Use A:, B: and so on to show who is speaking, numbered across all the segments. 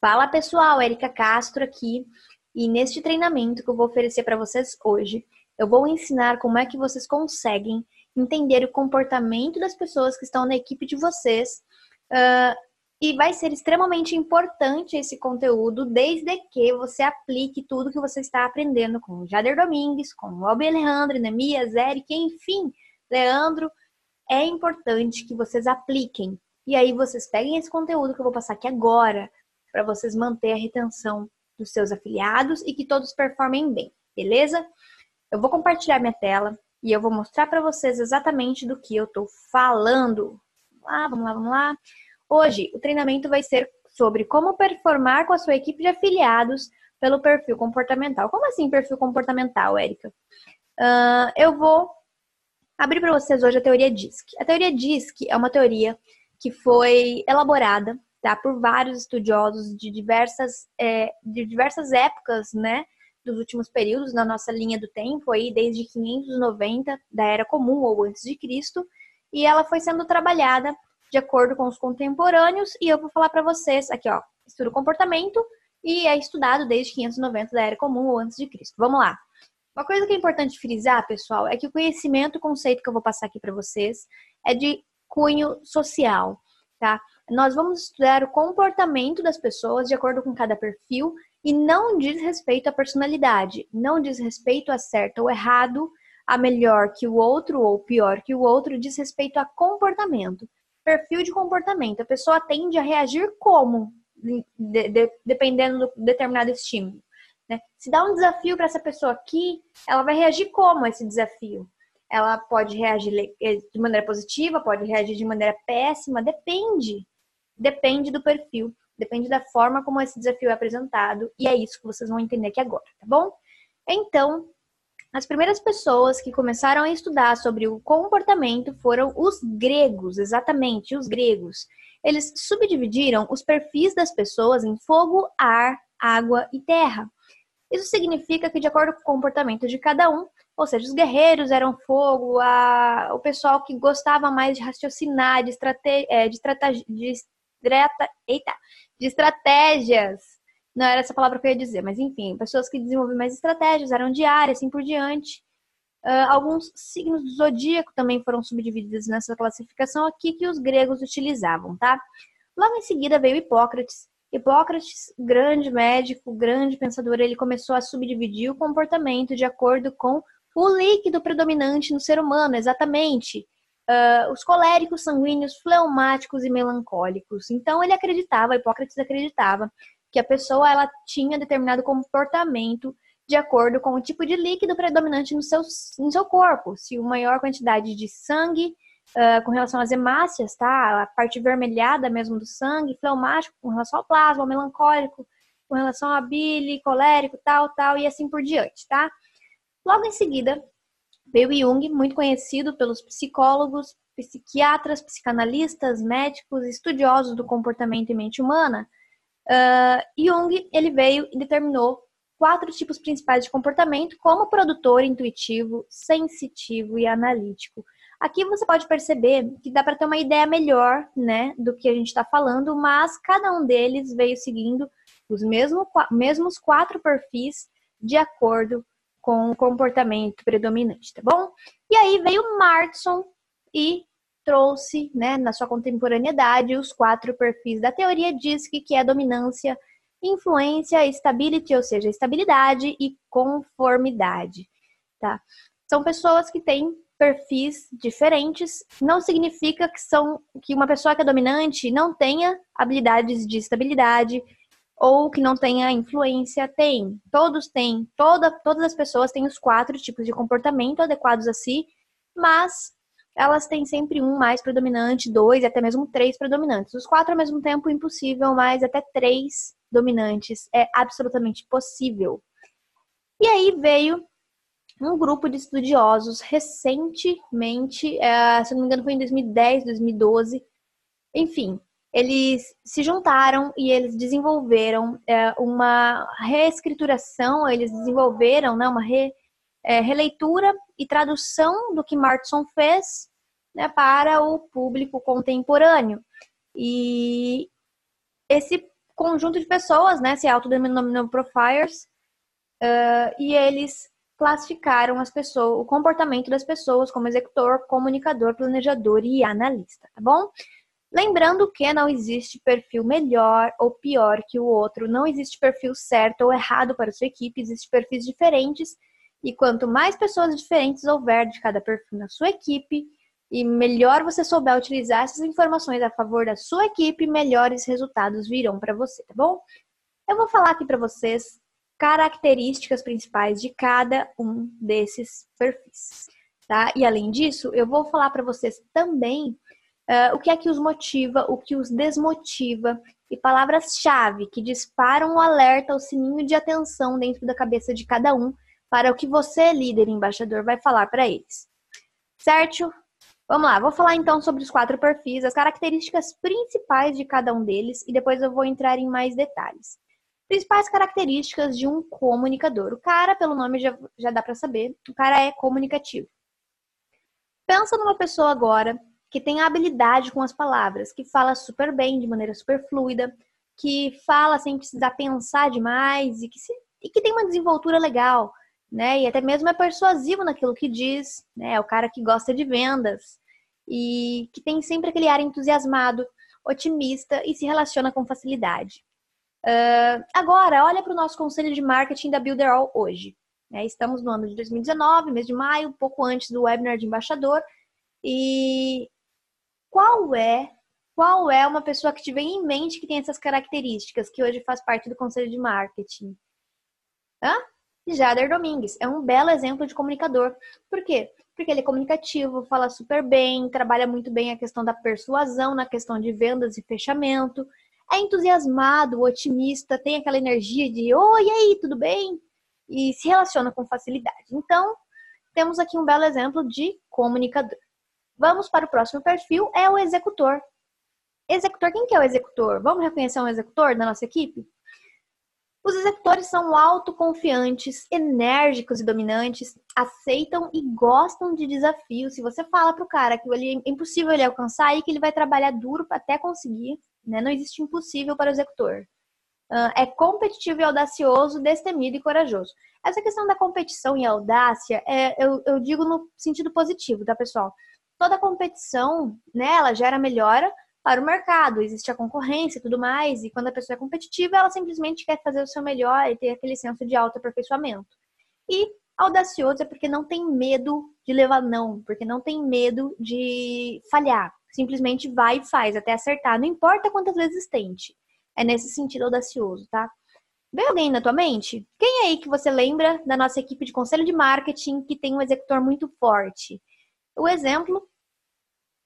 A: Fala pessoal, Erika Castro aqui. E neste treinamento que eu vou oferecer para vocês hoje, eu vou ensinar como é que vocês conseguem entender o comportamento das pessoas que estão na equipe de vocês. Uh, e vai ser extremamente importante esse conteúdo, desde que você aplique tudo que você está aprendendo com o Jader Domingues, com o Albi Alejandro, Nemias, Eric, enfim, Leandro. É importante que vocês apliquem. E aí vocês peguem esse conteúdo que eu vou passar aqui agora, para vocês manter a retenção dos seus afiliados e que todos performem bem, beleza? Eu vou compartilhar minha tela e eu vou mostrar para vocês exatamente do que eu estou falando. Vamos lá, vamos lá, vamos lá. Hoje, o treinamento vai ser sobre como performar com a sua equipe de afiliados pelo perfil comportamental. Como assim perfil comportamental, Érica? Uh, eu vou abrir para vocês hoje a teoria DISC. A teoria DISC é uma teoria que foi elaborada tá, por vários estudiosos de diversas, é, de diversas épocas, né? Dos últimos períodos na nossa linha do tempo, aí desde 590 da Era Comum ou antes de Cristo, e ela foi sendo trabalhada de acordo com os contemporâneos, e eu vou falar para vocês aqui, ó, estudo comportamento e é estudado desde 590 da Era Comum ou antes de Cristo. Vamos lá. Uma coisa que é importante frisar, pessoal, é que o conhecimento, o conceito que eu vou passar aqui para vocês, é de cunho social, tá? Nós vamos estudar o comportamento das pessoas de acordo com cada perfil e não diz respeito à personalidade, não diz respeito a certo ou errado, a melhor que o outro ou pior que o outro, diz respeito a comportamento perfil de comportamento. A pessoa tende a reagir como, de, de, dependendo do determinado estímulo. Né? Se dá um desafio para essa pessoa aqui, ela vai reagir como a esse desafio? Ela pode reagir eh, de maneira positiva, pode reagir de maneira péssima, depende. Depende do perfil, depende da forma como esse desafio é apresentado, e é isso que vocês vão entender aqui agora, tá bom? Então, as primeiras pessoas que começaram a estudar sobre o comportamento foram os gregos, exatamente, os gregos. Eles subdividiram os perfis das pessoas em fogo, ar, água e terra. Isso significa que, de acordo com o comportamento de cada um, ou seja, os guerreiros eram fogo, a... o pessoal que gostava mais de raciocinar, de, estrate... É, de, de, estrata... Eita, de estratégias não era essa palavra que eu ia dizer, mas enfim, pessoas que desenvolviam mais estratégias, eram diárias, assim por diante. Uh, alguns signos do zodíaco também foram subdivididos nessa classificação aqui que os gregos utilizavam, tá? Logo em seguida veio Hipócrates. Hipócrates, grande médico, grande pensador, ele começou a subdividir o comportamento de acordo com o líquido predominante no ser humano, exatamente. Uh, os coléricos, sanguíneos, fleumáticos e melancólicos. Então ele acreditava, Hipócrates acreditava que a pessoa ela tinha determinado comportamento de acordo com o tipo de líquido predominante no seu, no seu corpo. Se uma maior quantidade de sangue uh, com relação às hemácias, tá? A parte vermelhada mesmo do sangue, fleumático com relação ao plasma, melancólico com relação a bile, colérico, tal, tal, e assim por diante, tá? Logo em seguida, veio Jung, muito conhecido pelos psicólogos, psiquiatras, psicanalistas, médicos, estudiosos do comportamento e mente humana, Uh, Jung ele veio e determinou quatro tipos principais de comportamento, como produtor, intuitivo, sensitivo e analítico. Aqui você pode perceber que dá para ter uma ideia melhor, né, do que a gente está falando, mas cada um deles veio seguindo os mesmos, mesmos quatro perfis de acordo com o comportamento predominante, tá bom? E aí veio Martson e trouxe, né, na sua contemporaneidade, os quatro perfis da teoria DISC, que é dominância, influência, stability, ou seja, estabilidade e conformidade, tá? São pessoas que têm perfis diferentes, não significa que são que uma pessoa que é dominante não tenha habilidades de estabilidade ou que não tenha influência, tem. Todos têm, toda, todas as pessoas têm os quatro tipos de comportamento adequados a si, mas elas têm sempre um mais predominante, dois até mesmo três predominantes. Os quatro ao mesmo tempo impossível, mas até três dominantes é absolutamente possível. E aí veio um grupo de estudiosos recentemente, é, se não me engano foi em 2010, 2012, enfim, eles se juntaram e eles desenvolveram é, uma reescrituração, eles desenvolveram né, uma re, é, releitura e tradução do que Martson fez né, para o público contemporâneo. E esse conjunto de pessoas, né, se autodenominam profiles, uh, e eles classificaram as pessoas, o comportamento das pessoas como executor, comunicador, planejador e analista, tá bom? Lembrando que não existe perfil melhor ou pior que o outro, não existe perfil certo ou errado para sua equipe, existem perfis diferentes e quanto mais pessoas diferentes houver de cada perfil na sua equipe, e melhor você souber utilizar essas informações a favor da sua equipe, melhores resultados virão para você, tá bom? Eu vou falar aqui para vocês características principais de cada um desses perfis, tá? E além disso, eu vou falar para vocês também uh, o que é que os motiva, o que os desmotiva e palavras-chave que disparam o alerta, o sininho de atenção dentro da cabeça de cada um para o que você, líder embaixador, vai falar para eles. Certo? Vamos lá, vou falar então sobre os quatro perfis, as características principais de cada um deles e depois eu vou entrar em mais detalhes. Principais características de um comunicador. O cara, pelo nome já, já dá para saber, o cara é comunicativo. Pensa numa pessoa agora que tem habilidade com as palavras, que fala super bem, de maneira super fluida, que fala sem precisar pensar demais e que, se, e que tem uma desenvoltura legal, né? E até mesmo é persuasivo naquilo que diz, né? É o cara que gosta de vendas e que tem sempre aquele ar entusiasmado, otimista e se relaciona com facilidade. Uh, agora, olha para o nosso conselho de marketing da Builderall hoje. Né? Estamos no ano de 2019, mês de maio, pouco antes do webinar de embaixador. E qual é qual é uma pessoa que te vem em mente que tem essas características, que hoje faz parte do conselho de marketing? Hã? Jader Domingues é um belo exemplo de comunicador. Por quê? Porque ele é comunicativo, fala super bem, trabalha muito bem a questão da persuasão, na questão de vendas e fechamento, é entusiasmado, otimista, tem aquela energia de oi, e aí, tudo bem? E se relaciona com facilidade. Então, temos aqui um belo exemplo de comunicador. Vamos para o próximo perfil, é o executor. Executor, quem que é o executor? Vamos reconhecer um executor da nossa equipe? Os executores são autoconfiantes, enérgicos e dominantes, aceitam e gostam de desafios. Se você fala para o cara que ele é impossível ele alcançar e que ele vai trabalhar duro até conseguir, né? não existe impossível para o executor. Uh, é competitivo e audacioso, destemido e corajoso. Essa questão da competição e audácia, é, eu, eu digo no sentido positivo, tá, pessoal? Toda competição, né, ela gera melhora, para o mercado, existe a concorrência e tudo mais, e quando a pessoa é competitiva, ela simplesmente quer fazer o seu melhor e ter aquele senso de autoaperfeiçoamento. E audacioso é porque não tem medo de levar não, porque não tem medo de falhar. Simplesmente vai e faz até acertar, não importa quantas vezes tente. É nesse sentido audacioso, tá? Vem alguém na tua mente? Quem é aí que você lembra da nossa equipe de conselho de marketing que tem um executor muito forte? O exemplo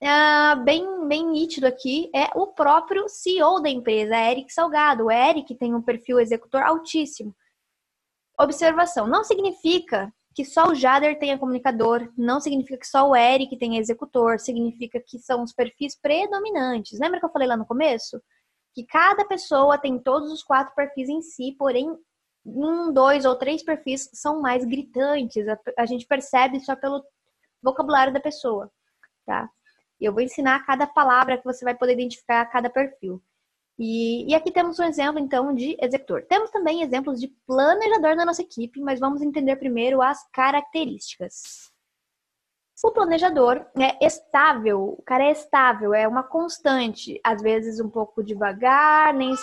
A: uh, bem, bem nítido aqui é o próprio CEO da empresa, Eric Salgado. O Eric tem um perfil executor altíssimo. Observação: não significa que só o Jader tenha comunicador, não significa que só o Eric tenha executor, significa que são os perfis predominantes. Lembra que eu falei lá no começo? Que cada pessoa tem todos os quatro perfis em si, porém um, dois ou três perfis são mais gritantes. A, a gente percebe só pelo vocabulário da pessoa, tá? E eu vou ensinar cada palavra que você vai poder identificar cada perfil. E, e, aqui temos um exemplo, então, de executor. Temos também exemplos de planejador na nossa equipe, mas vamos entender primeiro as características. O planejador é estável, o cara é estável, é uma constante, às vezes um pouco devagar, nem.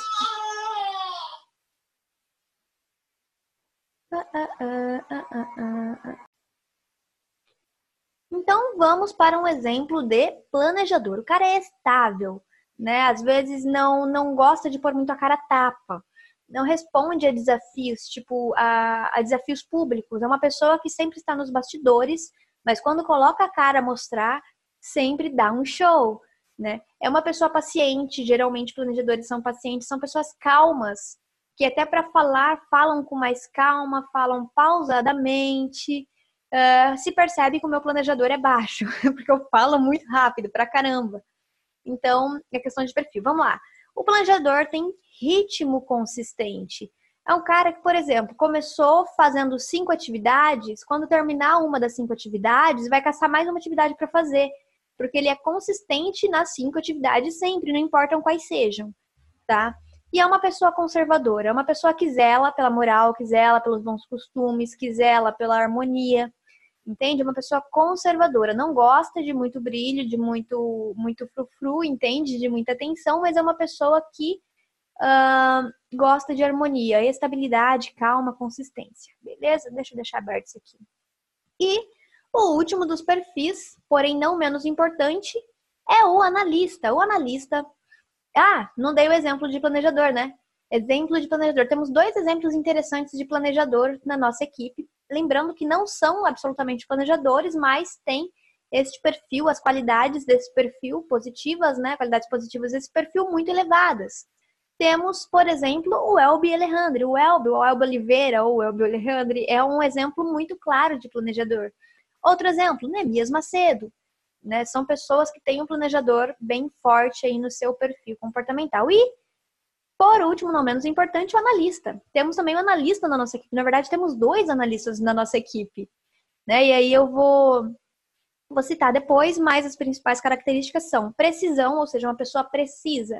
A: Ah, ah, ah, então vamos para um exemplo de planejador. O cara é estável, né? Às vezes não não gosta de pôr muito a cara tapa. Não responde a desafios, tipo a, a desafios públicos. É uma pessoa que sempre está nos bastidores, mas quando coloca a cara a mostrar, sempre dá um show, né? É uma pessoa paciente, geralmente planejadores são pacientes, são pessoas calmas, que até para falar falam com mais calma, falam pausadamente, uh, se percebe que o meu planejador é baixo, porque eu falo muito rápido pra caramba. Então, é questão de perfil. Vamos lá. O planejador tem ritmo consistente. É um cara que, por exemplo, começou fazendo cinco atividades, quando terminar uma das cinco atividades, vai caçar mais uma atividade para fazer, porque ele é consistente nas cinco atividades sempre, não importam quais sejam, tá? E é uma pessoa conservadora, é uma pessoa que zela pela moral, que zela pelos bons costumes, que zela pela harmonia, entende? Uma pessoa conservadora, não gosta de muito brilho, de muito muito frufru, entende? De muita atenção, mas é uma pessoa que uh, gosta de harmonia, estabilidade, calma, consistência. Beleza? Deixa eu deixar aberto isso aqui. E o último dos perfis, porém não menos importante, é o analista. O analista. Ah, não dei o exemplo de planejador, né? Exemplo de planejador. Temos dois exemplos interessantes de planejador na nossa equipe. Lembrando que não são absolutamente planejadores, mas tem este perfil, as qualidades desse perfil positivas, né? Qualidades positivas desse perfil muito elevadas. Temos, por exemplo, o Elbi Alejandre. O Elbi, o Elbi Oliveira ou o Elbi Alejandre é um exemplo muito claro de planejador. Outro exemplo, Nemias Macedo. Né? São pessoas que têm um planejador bem forte aí no seu perfil comportamental. E, por último, não menos importante, o analista. Temos também um analista na nossa equipe. Na verdade, temos dois analistas na nossa equipe. Né? E aí eu vou, vou citar depois, mas as principais características são precisão, ou seja, uma pessoa precisa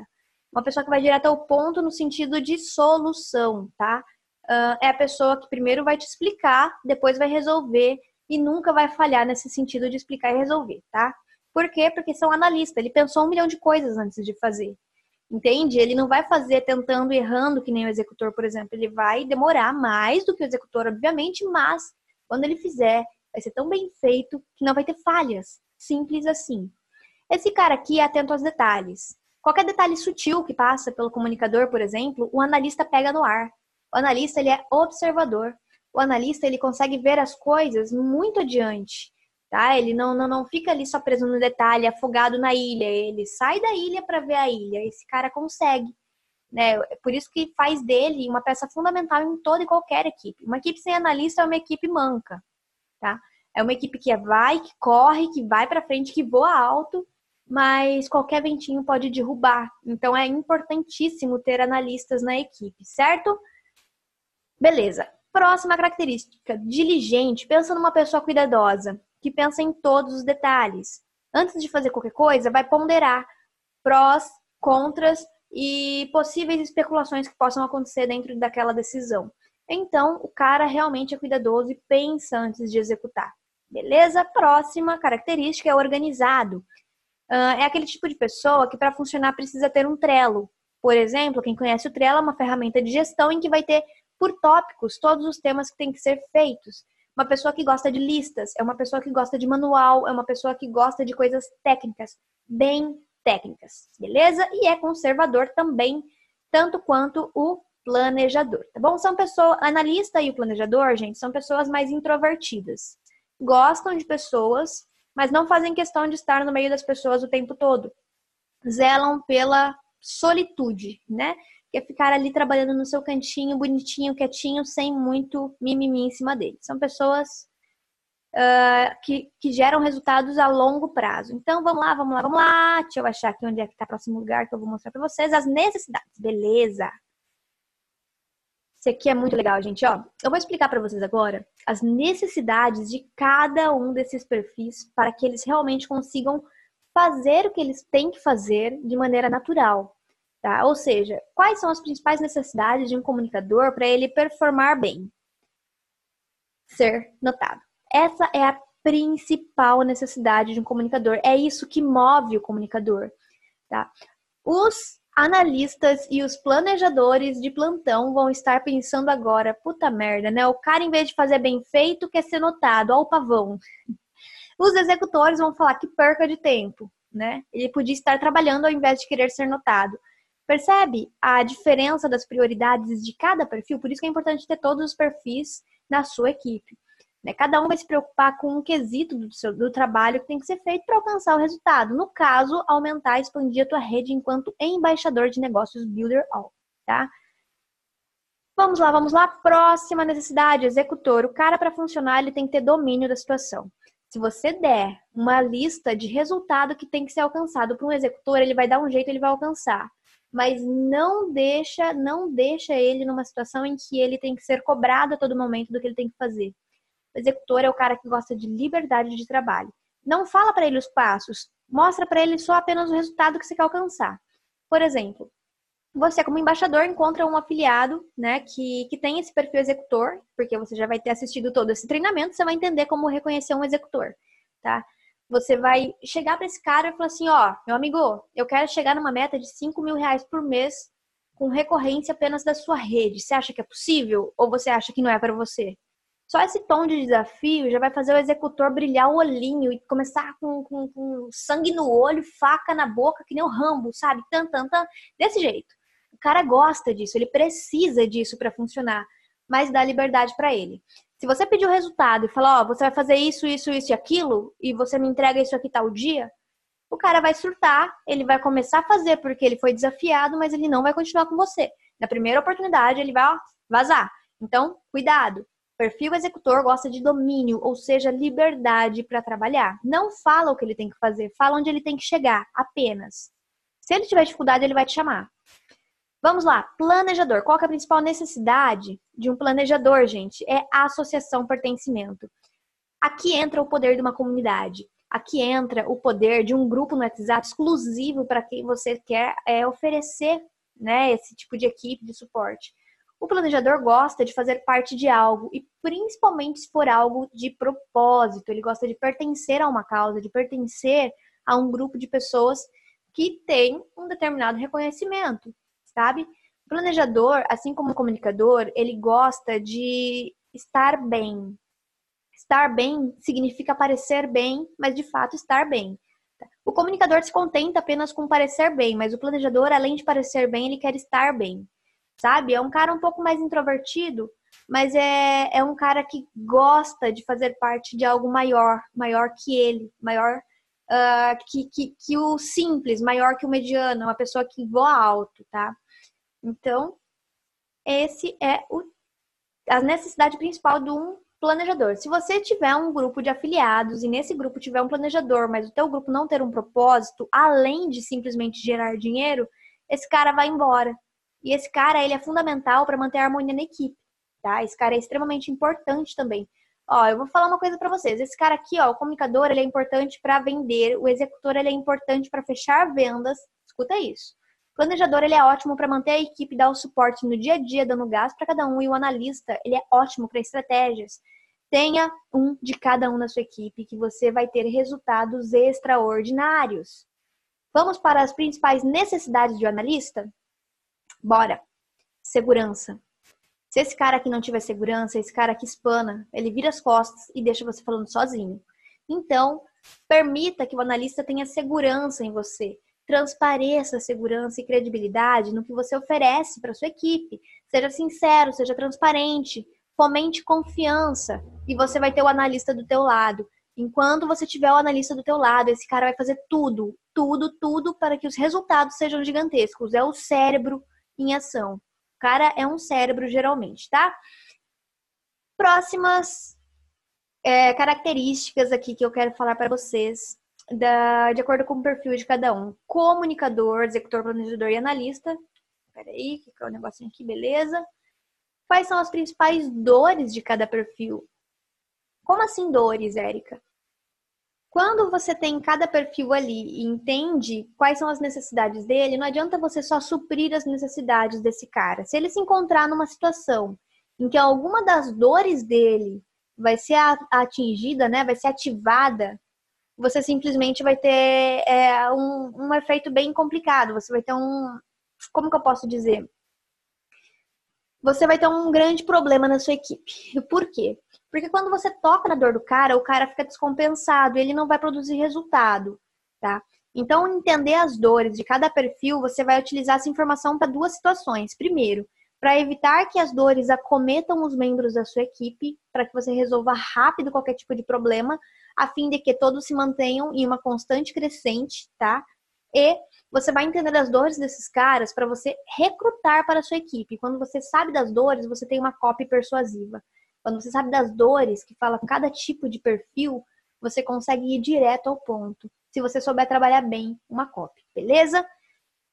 A: uma pessoa que vai direto ao ponto no sentido de solução, tá? Uh, é a pessoa que primeiro vai te explicar, depois vai resolver e nunca vai falhar nesse sentido de explicar e resolver, tá? Por quê? Porque são analistas, ele pensou um milhão de coisas antes de fazer. Entende? Ele não vai fazer tentando errando que nem o executor, por exemplo. Ele vai demorar mais do que o executor, obviamente, mas quando ele fizer, vai ser tão bem feito que não vai ter falhas. Simples assim. Esse cara aqui é atento aos detalhes. Qualquer detalhe sutil que passa pelo comunicador, por exemplo, o analista pega no ar. O analista ele é observador. O analista ele consegue ver as coisas muito adiante, tá? Ele não, não, não fica ali só preso no detalhe, afogado na ilha. Ele sai da ilha para ver a ilha. Esse cara consegue. Né? É por isso que faz dele uma peça fundamental em toda e qualquer equipe. Uma equipe sem analista é uma equipe manca, tá? É uma equipe que vai, que corre, que vai para frente, que voa alto, mas qualquer ventinho pode derrubar. Então é importantíssimo ter analistas na equipe, certo? Beleza. Próxima característica: diligente. Pensa numa pessoa cuidadosa, que pensa em todos os detalhes. Antes de fazer qualquer coisa, vai ponderar prós, contras e possíveis especulações que possam acontecer dentro daquela decisão. Então, o cara realmente é cuidadoso e pensa antes de executar. Beleza? Próxima característica é organizado. Uh, é aquele tipo de pessoa que para funcionar precisa ter um Trello. Por exemplo, quem conhece o Trello é uma ferramenta de gestão em que vai ter por tópicos todos os temas que têm que ser feitos. Uma pessoa que gosta de listas, é uma pessoa que gosta de manual, é uma pessoa que gosta de coisas técnicas, bem técnicas, beleza? E é conservador também, tanto quanto o planejador, tá bom? São pessoas, analista e o planejador, gente, são pessoas mais introvertidas. Gostam de pessoas mas não fazem questão de estar no meio das pessoas o tempo todo. Zelam pela solitude, né? Que é ficar ali trabalhando no seu cantinho, bonitinho, quietinho, sem muito mimimi em cima dele. São pessoas uh, que, que geram resultados a longo prazo. Então, vamos lá, vamos lá, vamos lá. Deixa eu achar aqui onde é que está o próximo lugar que eu vou mostrar para vocês. As necessidades, beleza. Isso aqui é muito legal, gente. Ó, eu vou explicar para vocês agora as necessidades de cada um desses perfis para que eles realmente consigam fazer o que eles têm que fazer de maneira natural. Tá? Ou seja, quais são as principais necessidades de um comunicador para ele performar bem? Ser notado. Essa é a principal necessidade de um comunicador. É isso que move o comunicador. Tá? Os analistas e os planejadores de plantão vão estar pensando agora, puta merda, né? O cara, em vez de fazer bem feito, quer ser notado, ó o pavão. Os executores vão falar que perca de tempo, né? Ele podia estar trabalhando ao invés de querer ser notado. Percebe a diferença das prioridades de cada perfil? Por isso que é importante ter todos os perfis na sua equipe. Né? Cada um vai se preocupar com um quesito do, seu, do trabalho que tem que ser feito para alcançar o resultado. No caso, aumentar e expandir a tua rede enquanto embaixador de negócios Builder All, tá? Vamos lá, vamos lá. Próxima necessidade, executor. O cara para funcionar, ele tem que ter domínio da situação. Se você der uma lista de resultado que tem que ser alcançado para um executor, ele vai dar um jeito, ele vai alcançar. Mas não deixa, não deixa ele numa situação em que ele tem que ser cobrado a todo momento do que ele tem que fazer. O executor é o cara que gosta de liberdade de trabalho. Não fala para ele os passos, mostra para ele só apenas o resultado que você quer alcançar. Por exemplo, você, como embaixador, encontra um afiliado, né, que, que tem esse perfil executor, porque você já vai ter assistido todo esse treinamento, você vai entender como reconhecer um executor, tá? Você vai chegar para esse cara e falar assim, ó, meu amigo, eu quero chegar numa meta de 5 mil reais por mês com recorrência apenas da sua rede. Você acha que é possível ou você acha que não é para você? Só esse tom de desafio já vai fazer o executor brilhar o olhinho e começar com, com, com sangue no olho, faca na boca, que nem o Rambo, sabe? Tan, tan, tan. Desse jeito. O cara gosta disso, ele precisa disso para funcionar, mas dá liberdade para ele. Se você pedir o resultado e falar, ó, oh, você vai fazer isso, isso, isso e aquilo, e você me entrega isso aqui tal dia, o cara vai surtar, ele vai começar a fazer porque ele foi desafiado, mas ele não vai continuar com você. Na primeira oportunidade, ele vai ó, vazar. Então, cuidado. Perfil executor gosta de domínio, ou seja, liberdade para trabalhar. Não fala o que ele tem que fazer, fala onde ele tem que chegar, apenas. Se ele tiver dificuldade, ele vai te chamar. Vamos lá, planejador. Qual é a principal necessidade de um planejador, gente? É a associação pertencimento. Aqui entra o poder de uma comunidade. Aqui entra o poder de um grupo no WhatsApp exclusivo para quem você quer é, oferecer né, esse tipo de equipe de suporte. O planejador gosta de fazer parte de algo e principalmente se for algo de propósito. Ele gosta de pertencer a uma causa, de pertencer a um grupo de pessoas que tem um determinado reconhecimento sabe? O planejador, assim como o comunicador, ele gosta de estar bem. Estar bem significa parecer bem, mas de fato estar bem. O comunicador se contenta apenas com parecer bem, mas o planejador, além de parecer bem, ele quer estar bem. Sabe? É um cara um pouco mais introvertido, mas é, é um cara que gosta de fazer parte de algo maior, maior que ele, maior uh, que, que, que o simples, maior que o mediano, uma pessoa que voa alto, tá? Então, esse é o, a necessidade principal de um planejador. Se você tiver um grupo de afiliados e nesse grupo tiver um planejador, mas o teu grupo não ter um propósito, além de simplesmente gerar dinheiro, esse cara vai embora. E esse cara, ele é fundamental para manter a harmonia na equipe, tá? Esse cara é extremamente importante também. Ó, eu vou falar uma coisa para vocês. Esse cara aqui, ó, o comunicador, ele é importante para vender, o executor, ele é importante para fechar vendas. Escuta isso. Planejador ele é ótimo para manter a equipe dar o suporte no dia a dia, dando gás para cada um. E o analista ele é ótimo para estratégias. Tenha um de cada um na sua equipe que você vai ter resultados extraordinários. Vamos para as principais necessidades de um analista? Bora! Segurança. Se esse cara aqui não tiver segurança, esse cara aqui espana, ele vira as costas e deixa você falando sozinho. Então, permita que o analista tenha segurança em você transpareça segurança e credibilidade no que você oferece para sua equipe. Seja sincero, seja transparente, fomente confiança e você vai ter o analista do teu lado. Enquanto você tiver o analista do teu lado, esse cara vai fazer tudo, tudo, tudo para que os resultados sejam gigantescos. É o cérebro em ação. O cara é um cérebro geralmente, tá? Próximas é, características aqui que eu quero falar para vocês da, de acordo com o perfil de cada um. Comunicador, executor, planejador e analista. Peraí, que é o negocinho aqui, beleza? Quais são as principais dores de cada perfil? Como assim dores, Érica? Quando você tem cada perfil ali e entende quais são as necessidades dele, não adianta você só suprir as necessidades desse cara. Se ele se encontrar numa situação em que alguma das dores dele vai ser atingida, né, vai ser ativada você simplesmente vai ter é, um, um efeito bem complicado. Você vai ter um. Como que eu posso dizer? Você vai ter um grande problema na sua equipe. Por quê? Porque quando você toca na dor do cara, o cara fica descompensado, ele não vai produzir resultado, tá? Então, entender as dores de cada perfil, você vai utilizar essa informação para duas situações. Primeiro, para evitar que as dores acometam os membros da sua equipe, para que você resolva rápido qualquer tipo de problema, a fim de que todos se mantenham em uma constante crescente, tá? E você vai entender as dores desses caras para você recrutar para a sua equipe. Quando você sabe das dores, você tem uma copy persuasiva. Quando você sabe das dores, que fala cada tipo de perfil, você consegue ir direto ao ponto. Se você souber trabalhar bem uma copy, beleza?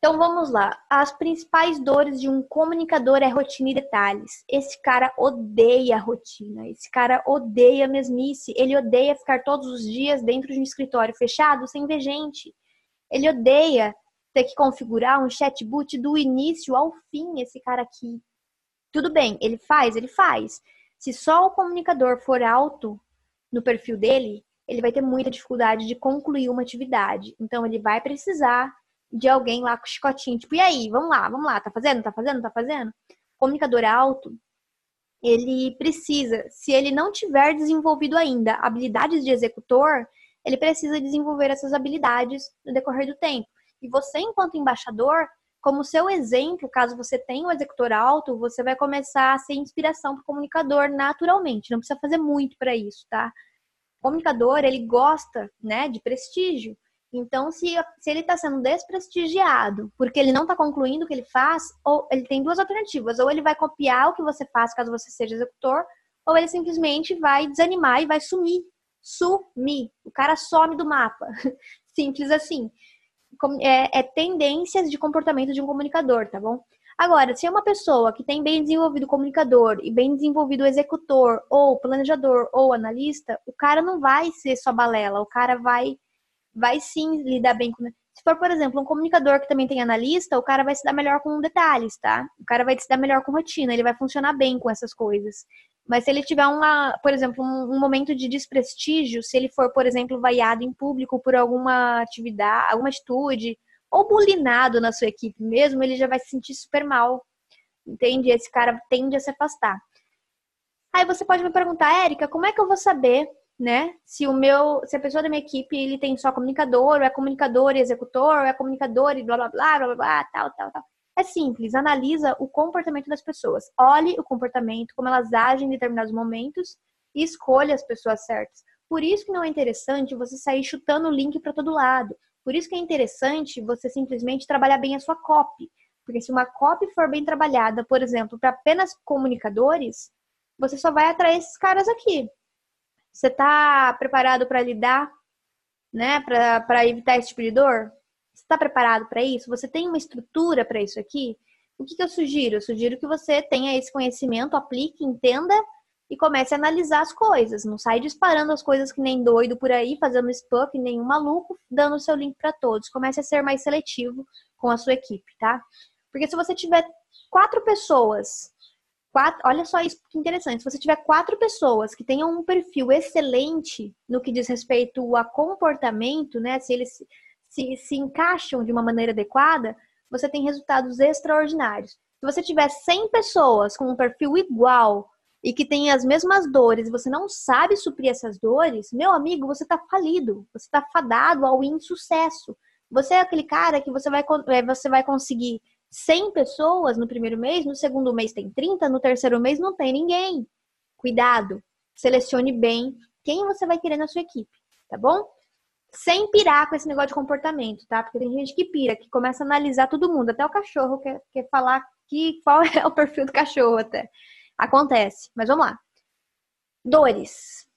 A: Então vamos lá. As principais dores de um comunicador é rotina e detalhes. Esse cara odeia rotina. Esse cara odeia mesmice. Ele odeia ficar todos os dias dentro de um escritório fechado sem ver gente. Ele odeia ter que configurar um chatbot do início ao fim, esse cara aqui. Tudo bem, ele faz, ele faz. Se só o comunicador for alto no perfil dele, ele vai ter muita dificuldade de concluir uma atividade. Então, ele vai precisar de alguém lá com chicotinho, tipo, e aí, vamos lá, vamos lá, tá fazendo, tá fazendo, tá fazendo? comunicador alto, ele precisa, se ele não tiver desenvolvido ainda habilidades de executor, ele precisa desenvolver essas habilidades no decorrer do tempo. E você, enquanto embaixador, como seu exemplo, caso você tenha um executor alto, você vai começar a ser inspiração para o comunicador naturalmente. Não precisa fazer muito para isso, tá? O comunicador, ele gosta, né, de prestígio. Então, se, se ele está sendo desprestigiado porque ele não está concluindo o que ele faz, ou ele tem duas alternativas: ou ele vai copiar o que você faz caso você seja executor, ou ele simplesmente vai desanimar e vai sumir. Sumir. O cara some do mapa. Simples assim. É, é tendências de comportamento de um comunicador, tá bom? Agora, se é uma pessoa que tem bem desenvolvido comunicador e bem desenvolvido executor, ou planejador, ou analista, o cara não vai ser só balela, o cara vai vai sim lidar bem com. Se for, por exemplo, um comunicador que também tem analista, o cara vai se dar melhor com detalhes, tá? O cara vai se dar melhor com rotina, ele vai funcionar bem com essas coisas. Mas se ele tiver uma, por exemplo, um, momento de desprestígio, se ele for, por exemplo, vaiado em público por alguma atividade, alguma atitude, ou bulinado na sua equipe mesmo, ele já vai se sentir super mal. Entende? Esse cara tende a se afastar. Aí você pode me perguntar, Érica, como é que eu vou saber né? Se o meu, se a pessoa da minha equipe ele tem só comunicador, ou é comunicador e executor, ou é comunicador e blá blá blá blá blá, tal, tal, tal. É simples, analisa o comportamento das pessoas. Olhe o comportamento, como elas agem em determinados momentos e escolha as pessoas certas. Por isso que não é interessante você sair chutando o link para todo lado. Por isso que é interessante você simplesmente trabalhar bem a sua copy. Porque se uma copy for bem trabalhada, por exemplo, para apenas comunicadores, você só vai atrair esses caras aqui. Você está preparado para lidar, né? Para evitar esse tipo de dor? Você está preparado para isso? Você tem uma estrutura para isso aqui? O que, que eu sugiro? Eu sugiro que você tenha esse conhecimento, aplique, entenda e comece a analisar as coisas. Não sai disparando as coisas que nem doido por aí, fazendo spam que nem um maluco, dando o seu link para todos. Comece a ser mais seletivo com a sua equipe, tá? Porque se você tiver quatro pessoas Quatro, olha só isso que interessante. Se você tiver quatro pessoas que tenham um perfil excelente no que diz respeito a comportamento, né? Se eles se, se encaixam de uma maneira adequada, você tem resultados extraordinários. Se você tiver 100 pessoas com um perfil igual e que tem as mesmas dores e você não sabe suprir essas dores, meu amigo, você está falido. Você está fadado ao insucesso. Você é aquele cara que você vai, é, você vai conseguir 100 pessoas no primeiro mês, no segundo mês tem 30, no terceiro mês não tem ninguém. Cuidado, selecione bem quem você vai querer na sua equipe, tá bom? Sem pirar com esse negócio de comportamento, tá? Porque tem gente que pira, que começa a analisar todo mundo, até o cachorro quer, quer falar que, qual é o perfil do cachorro até. Acontece, mas vamos lá. Dores.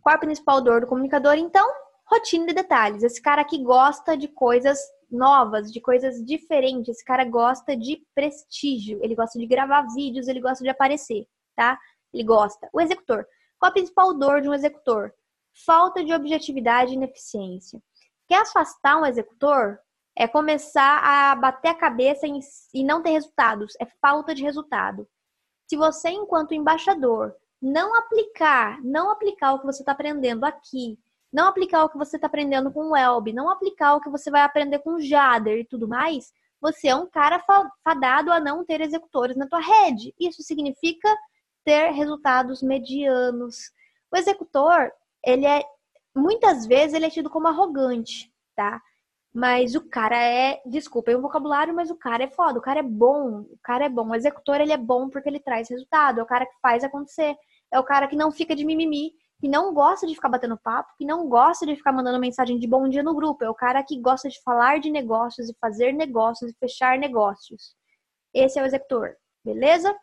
A: Qual é a principal dor do comunicador? Então, rotina de detalhes. Esse cara que gosta de coisas novas, de coisas diferentes. Esse cara gosta de prestígio, ele gosta de gravar vídeos, ele gosta de aparecer, tá? Ele gosta. O executor. Qual a principal dor de um executor? Falta de objetividade e ineficiência. Quer afastar um executor? É começar a bater a cabeça e não ter resultados. É falta de resultado. Se você, enquanto embaixador, não aplicar, não aplicar o que você está aprendendo aqui não aplicar o que você está aprendendo com o Elb, não aplicar o que você vai aprender com o Jader e tudo mais, você é um cara fadado a não ter executores na tua rede. Isso significa ter resultados medianos. O executor, ele é muitas vezes ele é tido como arrogante, tá? Mas o cara é, desculpa, é um vocabulário, mas o cara é foda, o cara é bom, o cara é bom. O executor, ele é bom porque ele traz resultado, é o cara que faz acontecer, é o cara que não fica de mimimi, que não gosta de ficar batendo papo, que não gosta de ficar mandando mensagem de bom dia no grupo. É o cara que gosta de falar de negócios e fazer negócios e fechar negócios. Esse é o executor, beleza?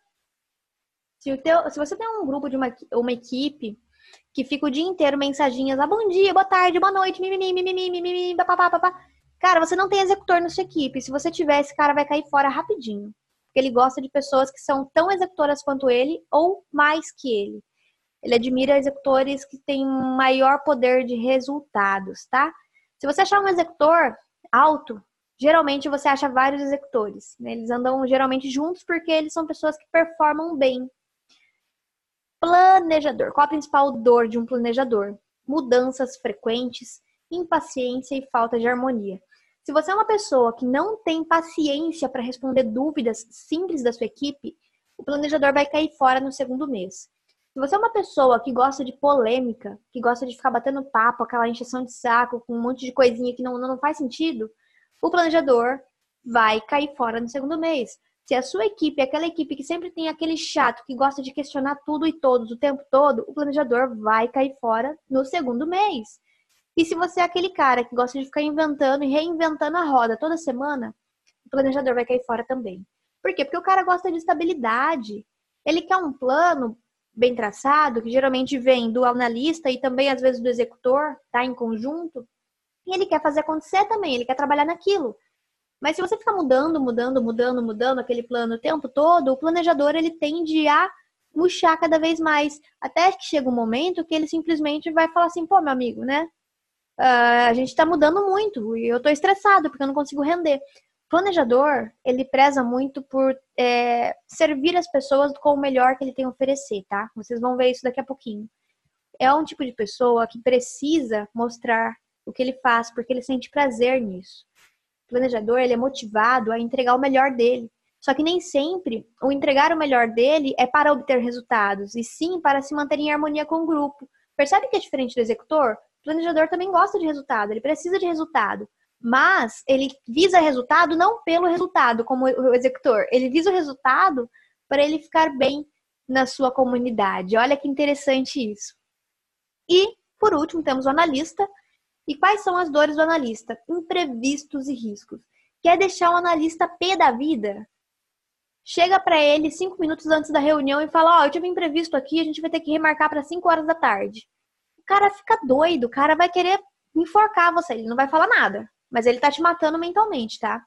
A: Se, teu, se você tem um grupo de uma, uma equipe que fica o dia inteiro mensaginhas, ah, bom dia, boa tarde, boa noite, mimimi, mimimi, mimimi, papapá, papá. Cara, você não tem executor na sua equipe. Se você tiver, esse cara vai cair fora rapidinho. Porque ele gosta de pessoas que são tão executoras quanto ele ou mais que ele. Ele admira executores que têm maior poder de resultados, tá? Se você achar um executor alto, geralmente você acha vários executores. Né? Eles andam geralmente juntos porque eles são pessoas que performam bem. Planejador. Qual a principal dor de um planejador? Mudanças frequentes, impaciência e falta de harmonia. Se você é uma pessoa que não tem paciência para responder dúvidas simples da sua equipe, o planejador vai cair fora no segundo mês. Se você é uma pessoa que gosta de polêmica, que gosta de ficar batendo papo, aquela encheção de saco com um monte de coisinha que não, não faz sentido, o planejador vai cair fora no segundo mês. Se a sua equipe é aquela equipe que sempre tem aquele chato que gosta de questionar tudo e todos o tempo todo, o planejador vai cair fora no segundo mês. E se você é aquele cara que gosta de ficar inventando e reinventando a roda toda semana, o planejador vai cair fora também. Por quê? Porque o cara gosta de estabilidade. Ele quer um plano bem traçado, que geralmente vem do analista e também às vezes do executor, tá em conjunto, e ele quer fazer acontecer também, ele quer trabalhar naquilo. Mas se você ficar mudando, mudando, mudando, mudando aquele plano o tempo todo, o planejador ele tende a murchar cada vez mais, até que chega um momento que ele simplesmente vai falar assim, pô, meu amigo, né? Uh, a gente está mudando muito e eu estou estressado porque eu não consigo render. Planejador, ele preza muito por é, servir as pessoas com o melhor que ele tem a oferecer, tá? Vocês vão ver isso daqui a pouquinho. É um tipo de pessoa que precisa mostrar o que ele faz porque ele sente prazer nisso. O planejador, ele é motivado a entregar o melhor dele. Só que nem sempre o entregar o melhor dele é para obter resultados, e sim para se manter em harmonia com o grupo. Percebe que é diferente do executor? O planejador também gosta de resultado, ele precisa de resultado. Mas ele visa resultado não pelo resultado, como o executor. Ele visa o resultado para ele ficar bem na sua comunidade. Olha que interessante isso. E, por último, temos o analista. E quais são as dores do analista? Imprevistos e riscos. Quer deixar o analista pé da vida? Chega para ele cinco minutos antes da reunião e fala: Ó, oh, eu tive um imprevisto aqui, a gente vai ter que remarcar para cinco horas da tarde o cara fica doido, o cara vai querer enforcar você, ele não vai falar nada, mas ele tá te matando mentalmente, tá?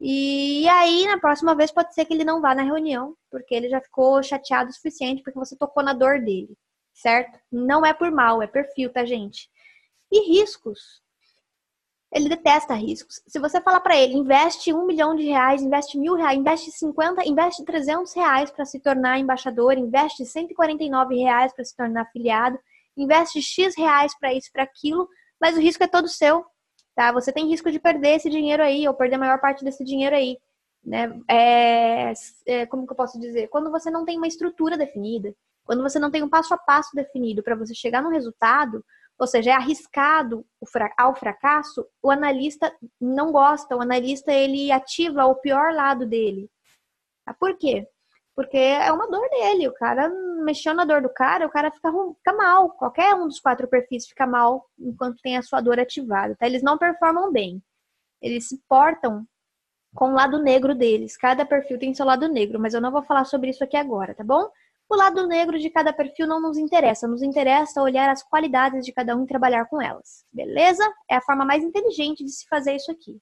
A: E aí, na próxima vez, pode ser que ele não vá na reunião, porque ele já ficou chateado o suficiente porque você tocou na dor dele, certo? Não é por mal, é perfil, tá, gente? E riscos. Ele detesta riscos. Se você falar para ele, investe um milhão de reais, investe mil reais, investe 50, investe 300 reais para se tornar embaixador, investe 149 reais para se tornar afiliado, investe X reais para isso, para aquilo, mas o risco é todo seu, tá? Você tem risco de perder esse dinheiro aí, ou perder a maior parte desse dinheiro aí, né? É, é, como que eu posso dizer? Quando você não tem uma estrutura definida, quando você não tem um passo a passo definido para você chegar no resultado, ou seja, é arriscado ao fracasso, o analista não gosta, o analista ele ativa o pior lado dele. Ah, por quê? Porque é uma dor dele. O cara mexeu na dor do cara, o cara fica, fica mal. Qualquer um dos quatro perfis fica mal enquanto tem a sua dor ativada. Tá? Eles não performam bem. Eles se portam com o lado negro deles. Cada perfil tem seu lado negro, mas eu não vou falar sobre isso aqui agora, tá bom? O lado negro de cada perfil não nos interessa, nos interessa olhar as qualidades de cada um e trabalhar com elas. Beleza? É a forma mais inteligente de se fazer isso aqui.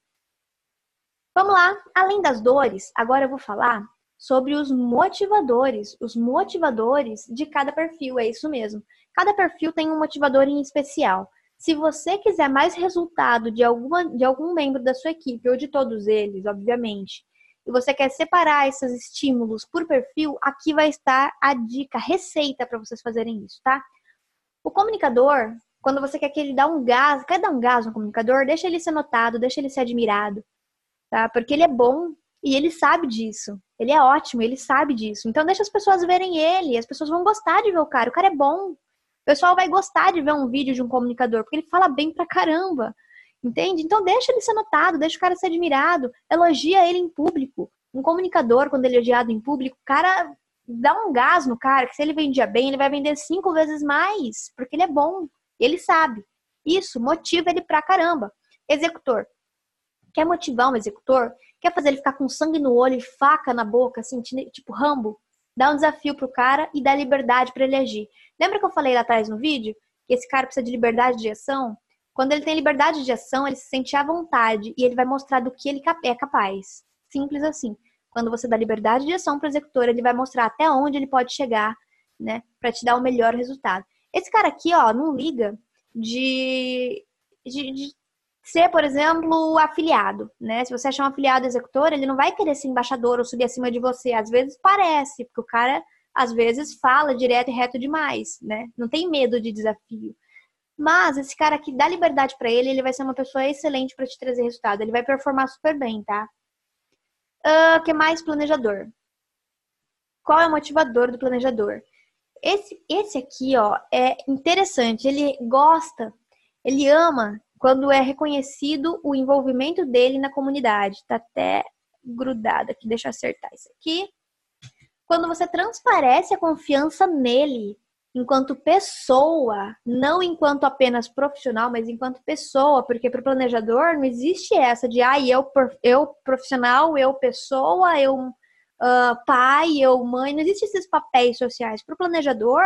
A: Vamos lá, além das dores, agora eu vou falar sobre os motivadores, os motivadores de cada perfil, é isso mesmo. Cada perfil tem um motivador em especial. Se você quiser mais resultado de, alguma, de algum membro da sua equipe, ou de todos eles, obviamente, e você quer separar esses estímulos por perfil, aqui vai estar a dica, a receita para vocês fazerem isso, tá? O comunicador, quando você quer que ele dê um gás, quer dar um gás no comunicador, deixa ele ser notado, deixa ele ser admirado, tá? Porque ele é bom e ele sabe disso. Ele é ótimo, ele sabe disso. Então deixa as pessoas verem ele, as pessoas vão gostar de ver o cara. O cara é bom. O pessoal vai gostar de ver um vídeo de um comunicador, porque ele fala bem pra caramba. Entende? Então deixa ele ser notado, deixa o cara ser admirado, elogia ele em público. Um comunicador, quando ele é odiado em público, o cara dá um gás no cara, que se ele vendia bem, ele vai vender cinco vezes mais, porque ele é bom, ele sabe. Isso motiva ele pra caramba. Executor. Quer motivar um executor? Quer fazer ele ficar com sangue no olho e faca na boca, assim, tipo Rambo? Dá um desafio pro cara e dá liberdade para ele agir. Lembra que eu falei lá atrás no vídeo que esse cara precisa de liberdade de ação? Quando ele tem liberdade de ação, ele se sente à vontade e ele vai mostrar do que ele é capaz. Simples assim. Quando você dá liberdade de ação para o executor, ele vai mostrar até onde ele pode chegar, né, para te dar o melhor resultado. Esse cara aqui, ó, não liga de, de, de ser, por exemplo, afiliado, né? Se você achar um afiliado executor, ele não vai querer ser embaixador ou subir acima de você. Às vezes parece, porque o cara às vezes fala direto e reto demais, né? Não tem medo de desafio. Mas esse cara que dá liberdade para ele, ele vai ser uma pessoa excelente para te trazer resultado. Ele vai performar super bem, tá? O uh, que mais planejador? Qual é o motivador do planejador? Esse, esse aqui, ó, é interessante. Ele gosta, ele ama quando é reconhecido o envolvimento dele na comunidade. Tá até grudado aqui, deixa eu acertar isso aqui. Quando você transparece a confiança nele enquanto pessoa, não enquanto apenas profissional, mas enquanto pessoa, porque para o planejador não existe essa de ah, eu, eu profissional, eu pessoa, eu uh, pai, eu mãe, não existe esses papéis sociais. Para o planejador,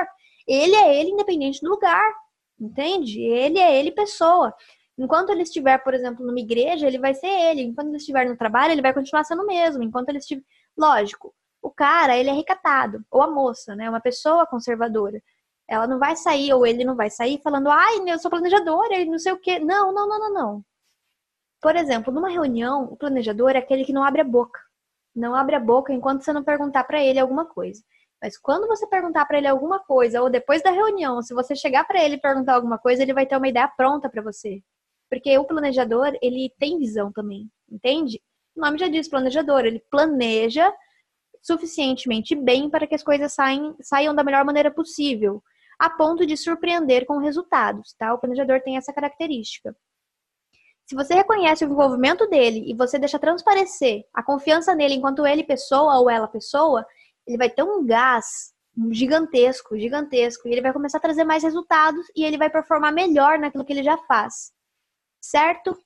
A: ele é ele independente do lugar, entende? Ele é ele pessoa. Enquanto ele estiver, por exemplo, numa igreja, ele vai ser ele. Enquanto ele estiver no trabalho, ele vai continuar sendo o mesmo. Enquanto ele estiver. Lógico, o cara, ele é recatado. Ou a moça, né? Uma pessoa conservadora. Ela não vai sair, ou ele não vai sair falando, ai, eu sou planejadora e não sei o quê. Não, não, não, não, não. Por exemplo, numa reunião, o planejador é aquele que não abre a boca. Não abre a boca enquanto você não perguntar para ele alguma coisa. Mas quando você perguntar para ele alguma coisa, ou depois da reunião, se você chegar para ele e perguntar alguma coisa, ele vai ter uma ideia pronta para você. Porque o planejador, ele tem visão também, entende? O nome já diz planejador, ele planeja suficientemente bem para que as coisas saiam, saiam da melhor maneira possível, a ponto de surpreender com resultados, tá? O planejador tem essa característica. Se você reconhece o envolvimento dele e você deixa transparecer a confiança nele enquanto ele pessoa ou ela pessoa, ele vai ter um gás gigantesco, gigantesco, e ele vai começar a trazer mais resultados e ele vai performar melhor naquilo que ele já faz certo?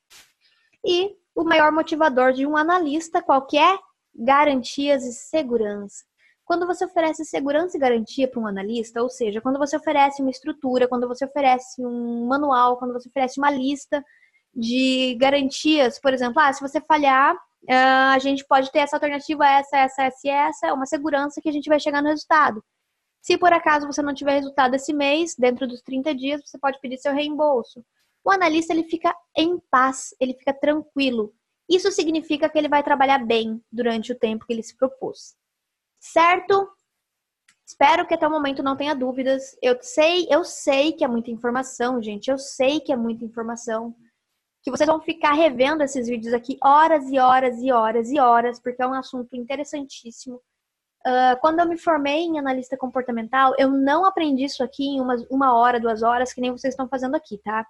A: E o maior motivador de um analista qualquer, garantias e segurança. Quando você oferece segurança e garantia para um analista, ou seja, quando você oferece uma estrutura, quando você oferece um manual, quando você oferece uma lista de garantias, por exemplo, ah, se você falhar, ah, a gente pode ter essa alternativa, essa, essa, essa essa, é uma segurança que a gente vai chegar no resultado. Se por acaso você não tiver resultado esse mês, dentro dos 30 dias, você pode pedir seu reembolso o analista ele fica em paz, ele fica tranquilo. Isso significa que ele vai trabalhar bem durante o tempo que ele se propôs. Certo? Espero que até o momento não tenha dúvidas. Eu sei, eu sei que é muita informação, gente. Eu sei que é muita informação. Que vocês vão ficar revendo esses vídeos aqui horas e horas e horas e horas, porque é um assunto interessantíssimo. Uh, quando eu me formei em analista comportamental, eu não aprendi isso aqui em uma, uma hora, duas horas, que nem vocês estão fazendo aqui, tá?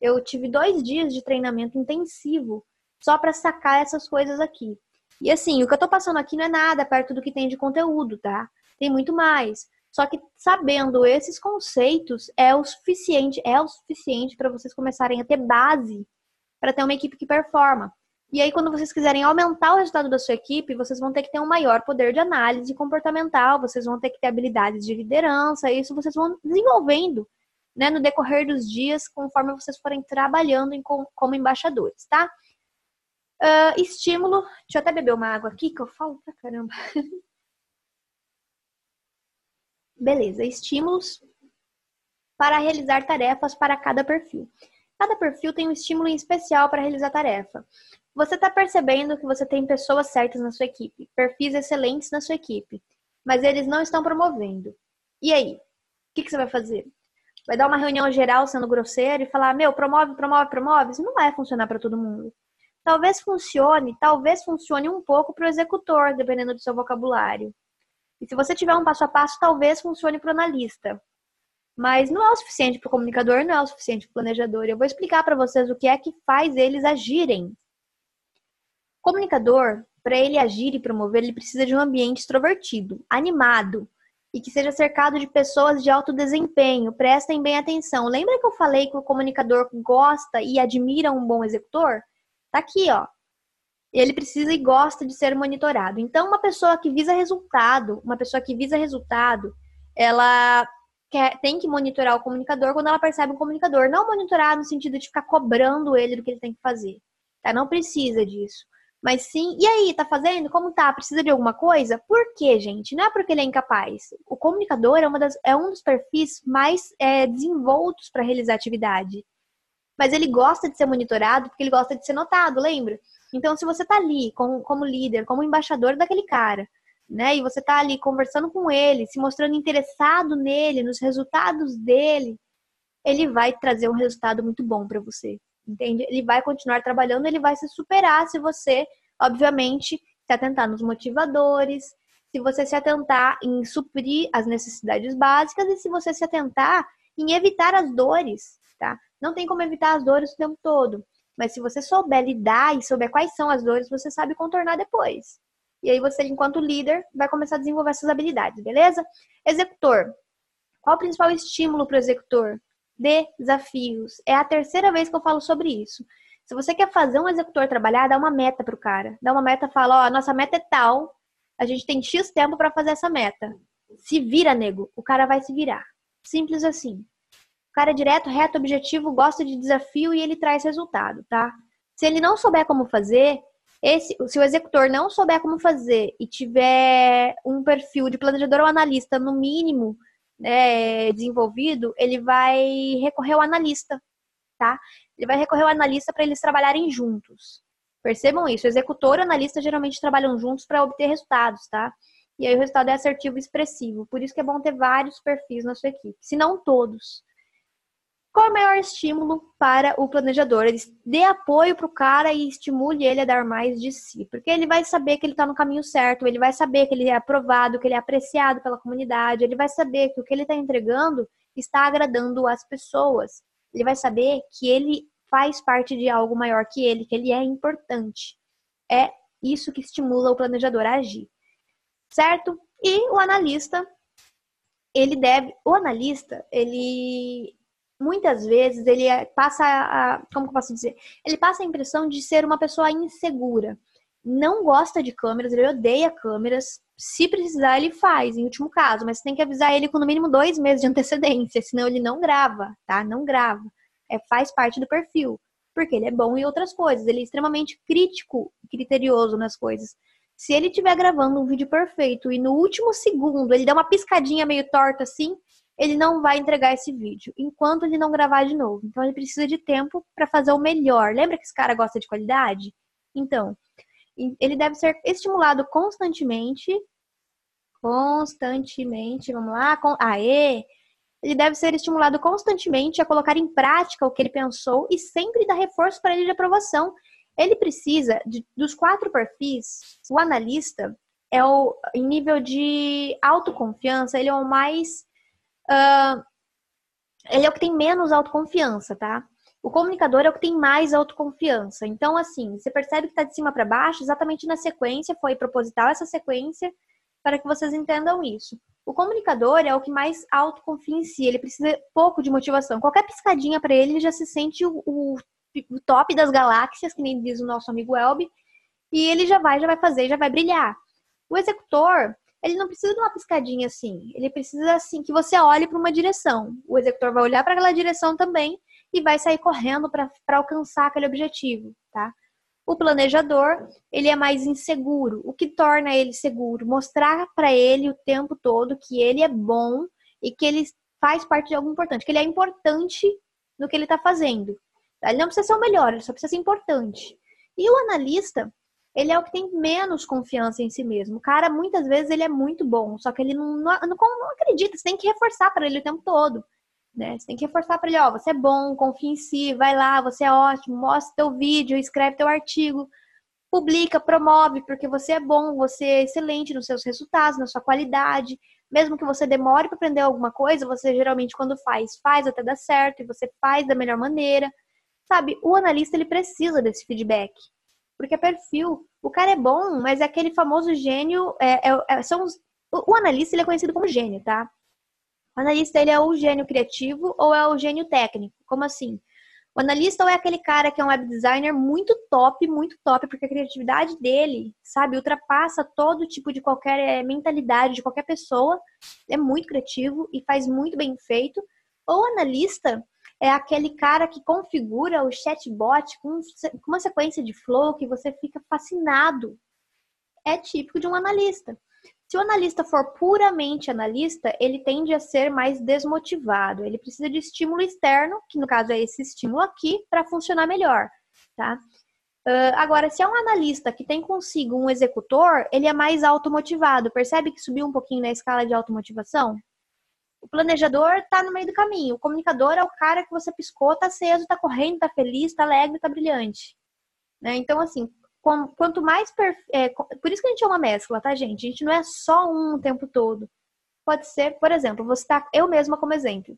A: Eu tive dois dias de treinamento intensivo só para sacar essas coisas aqui. E assim, o que eu tô passando aqui não é nada perto do que tem de conteúdo, tá? Tem muito mais. Só que sabendo esses conceitos é o suficiente, é o suficiente para vocês começarem a ter base para ter uma equipe que performa. E aí, quando vocês quiserem aumentar o resultado da sua equipe, vocês vão ter que ter um maior poder de análise comportamental, vocês vão ter que ter habilidades de liderança, isso vocês vão desenvolvendo né, no decorrer dos dias, conforme vocês forem trabalhando em, como embaixadores, tá? Uh, estímulo, deixa eu até beber uma água aqui, que eu falo pra caramba. Beleza, estímulos para realizar tarefas para cada perfil. Cada perfil tem um estímulo em especial para realizar tarefa. Você está percebendo que você tem pessoas certas na sua equipe, perfis excelentes na sua equipe, mas eles não estão promovendo. E aí? O que, que você vai fazer? Vai dar uma reunião geral sendo grosseiro e falar, meu, promove, promove, promove, isso não vai funcionar para todo mundo. Talvez funcione, talvez funcione um pouco para o executor, dependendo do seu vocabulário. E se você tiver um passo a passo, talvez funcione para o analista. Mas não é o suficiente para o comunicador, não é o suficiente para o planejador. Eu vou explicar para vocês o que é que faz eles agirem. Comunicador, para ele agir e promover, ele precisa de um ambiente extrovertido, animado, e que seja cercado de pessoas de alto desempenho. Prestem bem atenção. Lembra que eu falei que o comunicador gosta e admira um bom executor? Tá aqui, ó. Ele precisa e gosta de ser monitorado. Então, uma pessoa que visa resultado, uma pessoa que visa resultado, ela quer, tem que monitorar o comunicador quando ela percebe um comunicador. Não monitorar no sentido de ficar cobrando ele do que ele tem que fazer. Tá? Não precisa disso. Mas sim, e aí, tá fazendo? Como tá? Precisa de alguma coisa? Por quê, gente? Não é porque ele é incapaz. O comunicador é, das, é um dos perfis mais é, desenvoltos para realizar atividade. mas ele gosta de ser monitorado porque ele gosta de ser notado, lembra? Então, se você tá ali como, como líder, como embaixador daquele cara, né, e você tá ali conversando com ele, se mostrando interessado nele, nos resultados dele, ele vai trazer um resultado muito bom para você, entende? Ele vai continuar trabalhando, ele vai se superar se você, obviamente, se atentar nos motivadores, se você se atentar em suprir as necessidades básicas e se você se atentar em evitar as dores, tá? Não tem como evitar as dores o tempo todo, mas se você souber lidar e souber quais são as dores, você sabe contornar depois. E aí você, enquanto líder, vai começar a desenvolver essas habilidades, beleza? Executor. Qual o principal estímulo para o executor? Desafios. É a terceira vez que eu falo sobre isso. Se você quer fazer um executor trabalhar, dá uma meta pro cara. Dá uma meta, fala, ó, a nossa meta é tal, a gente tem X tempo para fazer essa meta. Se vira, nego. O cara vai se virar. Simples assim. O cara é direto, reto, objetivo, gosta de desafio e ele traz resultado, tá? Se ele não souber como fazer, esse, se o executor não souber como fazer e tiver um perfil de planejador ou analista, no mínimo, né, desenvolvido, ele vai recorrer ao analista, tá? Ele vai recorrer ao analista para eles trabalharem juntos. Percebam isso, executor e analista geralmente trabalham juntos para obter resultados, tá? E aí o resultado é assertivo e expressivo. Por isso que é bom ter vários perfis na sua equipe, se não todos. Qual é o maior estímulo para o planejador? Ele dê apoio para o cara e estimule ele a dar mais de si. Porque ele vai saber que ele está no caminho certo, ele vai saber que ele é aprovado, que ele é apreciado pela comunidade, ele vai saber que o que ele está entregando está agradando as pessoas. Ele vai saber que ele faz parte de algo maior que ele, que ele é importante. É isso que estimula o planejador a agir. Certo? E o analista, ele deve, o analista, ele muitas vezes ele é, passa a, como que eu posso dizer? Ele passa a impressão de ser uma pessoa insegura. Não gosta de câmeras, ele odeia câmeras. Se precisar, ele faz, em último caso, mas tem que avisar ele com no mínimo dois meses de antecedência, senão ele não grava, tá? Não grava. É, faz parte do perfil, porque ele é bom em outras coisas, ele é extremamente crítico, criterioso nas coisas. Se ele estiver gravando um vídeo perfeito e no último segundo ele der uma piscadinha meio torta assim, ele não vai entregar esse vídeo, enquanto ele não gravar de novo. Então ele precisa de tempo para fazer o melhor. Lembra que esse cara gosta de qualidade? Então, ele deve ser estimulado constantemente. Constantemente, vamos lá. Com, aê! Ele deve ser estimulado constantemente a colocar em prática o que ele pensou e sempre dar reforço para ele de aprovação. Ele precisa, de, dos quatro perfis, o analista é o em nível de autoconfiança, ele é o mais uh, ele é o que tem menos autoconfiança, tá? O comunicador é o que tem mais autoconfiança. Então, assim, você percebe que está de cima para baixo, exatamente na sequência, foi proposital essa sequência, para que vocês entendam isso. O comunicador é o que mais autoconfia em si, ele precisa pouco de motivação. Qualquer piscadinha para ele, ele já se sente o, o, o, top das galáxias, que nem diz o nosso amigo Elby, e ele já vai, já vai fazer, já vai brilhar. O executor, ele não precisa de uma piscadinha assim. Ele precisa assim que você olhe para uma direção. O executor vai olhar para aquela direção também e vai sair correndo para alcançar aquele objetivo, tá? O planejador, ele é mais inseguro. O que torna ele seguro? Mostrar para ele o tempo todo que ele é bom e que ele faz parte de algo importante, que ele é importante no que ele está fazendo. Ele não precisa ser o melhor, ele só precisa ser importante. E o analista, ele é o que tem menos confiança em si mesmo. O cara, muitas vezes, ele é muito bom, só que ele não, não, não acredita. Você tem que reforçar para ele o tempo todo. Né? Você tem que reforçar para ele, ó, você é bom, confia em si, vai lá, você é ótimo, mostra teu vídeo, escreve teu artigo, publica, promove, porque você é bom, você é excelente nos seus resultados, na sua qualidade. Mesmo que você demore para aprender alguma coisa, você geralmente quando faz, faz até dar certo e você faz da melhor maneira. Sabe, o analista ele precisa desse feedback. Porque é perfil. O cara é bom, mas é aquele famoso gênio. É, é, é, são os, o, o, analista ele é conhecido como gênio, tá? O analista ele é o gênio criativo ou é o gênio técnico. Como assim? O analista ou é aquele cara que é um web designer muito top, muito top, porque a criatividade dele, sabe, ultrapassa todo tipo de qualquer é, mentalidade de qualquer pessoa. é muito criativo e faz muito bem feito. Ou analista é aquele cara que configura o chatbot com uma sequência de flow que você fica fascinado. É típico de um analista. Se o analista for puramente analista, ele tende a ser mais desmotivado. Ele precisa de estímulo externo, que no caso é esse estímulo aqui, para funcionar melhor, tá? Uh, agora, se é um analista que tem consigo um executor, ele é mais automotivado. Percebe que subiu um pouquinho na escala de automotivação? O planejador está no meio do caminho. O comunicador é o cara que você piscou, está aceso, está correndo, está feliz, está alegre, está brilhante. Né? Então, assim, quanto mais. Perfe... É, por isso que a gente é uma mescla, tá, gente? A gente não é só um o tempo todo. Pode ser, por exemplo, você tá. Eu mesma como exemplo.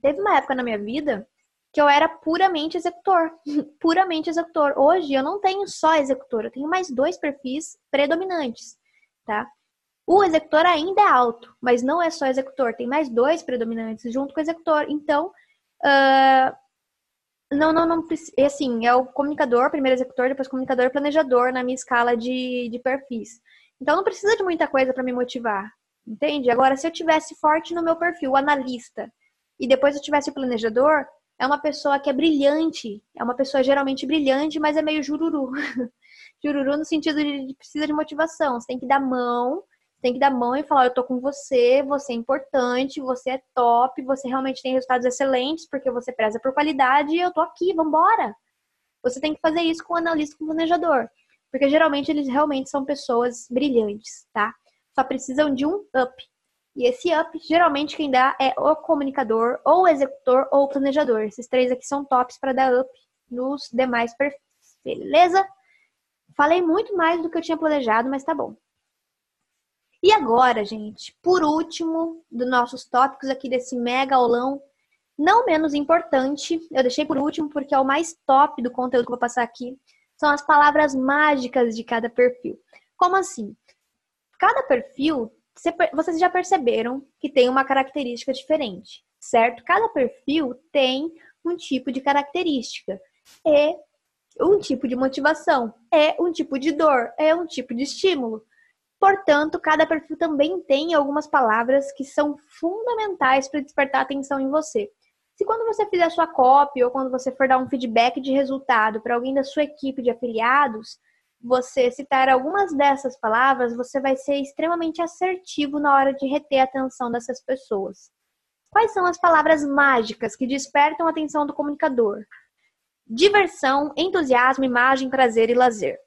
A: Teve uma época na minha vida que eu era puramente executor. puramente executor. Hoje eu não tenho só executor, eu tenho mais dois perfis predominantes, tá? O executor ainda é alto, mas não é só executor, tem mais dois predominantes junto com o executor. Então, uh, não, não, não. Assim, é o comunicador, primeiro executor, depois comunicador, planejador na minha escala de, de perfis. Então, não precisa de muita coisa para me motivar, entende? Agora, se eu tivesse forte no meu perfil, analista, e depois eu tivesse o planejador, é uma pessoa que é brilhante, é uma pessoa geralmente brilhante, mas é meio jururu. jururu no sentido de precisa de motivação. Você tem que dar mão tem que dar mão e falar: eu tô com você, você é importante, você é top, você realmente tem resultados excelentes porque você preza por qualidade e eu tô aqui, vambora. Você tem que fazer isso com o analista, com o planejador. Porque geralmente eles realmente são pessoas brilhantes, tá? Só precisam de um up. E esse up, geralmente quem dá é o comunicador, ou o executor, ou o planejador. Esses três aqui são tops para dar up nos demais perfis. Beleza? Falei muito mais do que eu tinha planejado, mas tá bom. E agora, gente, por último dos nossos tópicos aqui desse mega aulão, não menos importante, eu deixei por último porque é o mais top do conteúdo que eu vou passar aqui, são as palavras mágicas de cada perfil. Como assim? Cada perfil, vocês já perceberam que tem uma característica diferente, certo? Cada perfil tem um tipo de característica. É um tipo de motivação, é um tipo de dor, é um tipo de estímulo. Portanto, cada perfil também tem algumas palavras que são fundamentais para despertar atenção em você. Se quando você fizer sua copy ou quando você for dar um feedback de resultado para alguém da sua equipe de afiliados, você citar algumas dessas palavras, você vai ser extremamente assertivo na hora de reter a atenção dessas pessoas. Quais são as palavras mágicas que despertam a atenção do comunicador? Diversão, entusiasmo, imagem, prazer e lazer.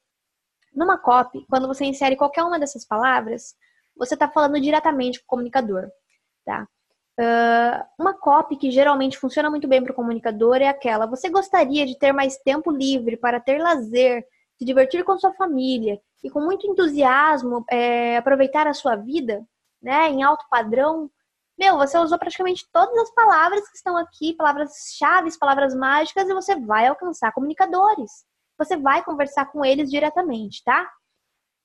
A: Numa copy, quando você insere qualquer uma dessas palavras, você está falando diretamente com o comunicador, tá? Uh, uma copy que geralmente funciona muito bem para o comunicador é aquela: você gostaria de ter mais tempo livre para ter lazer, se divertir com sua família e com muito entusiasmo é, aproveitar a sua vida, né, em alto padrão. Meu, você usou praticamente todas as palavras que estão aqui, palavras-chave, palavras mágicas, e você vai alcançar comunicadores você vai conversar com eles diretamente, tá?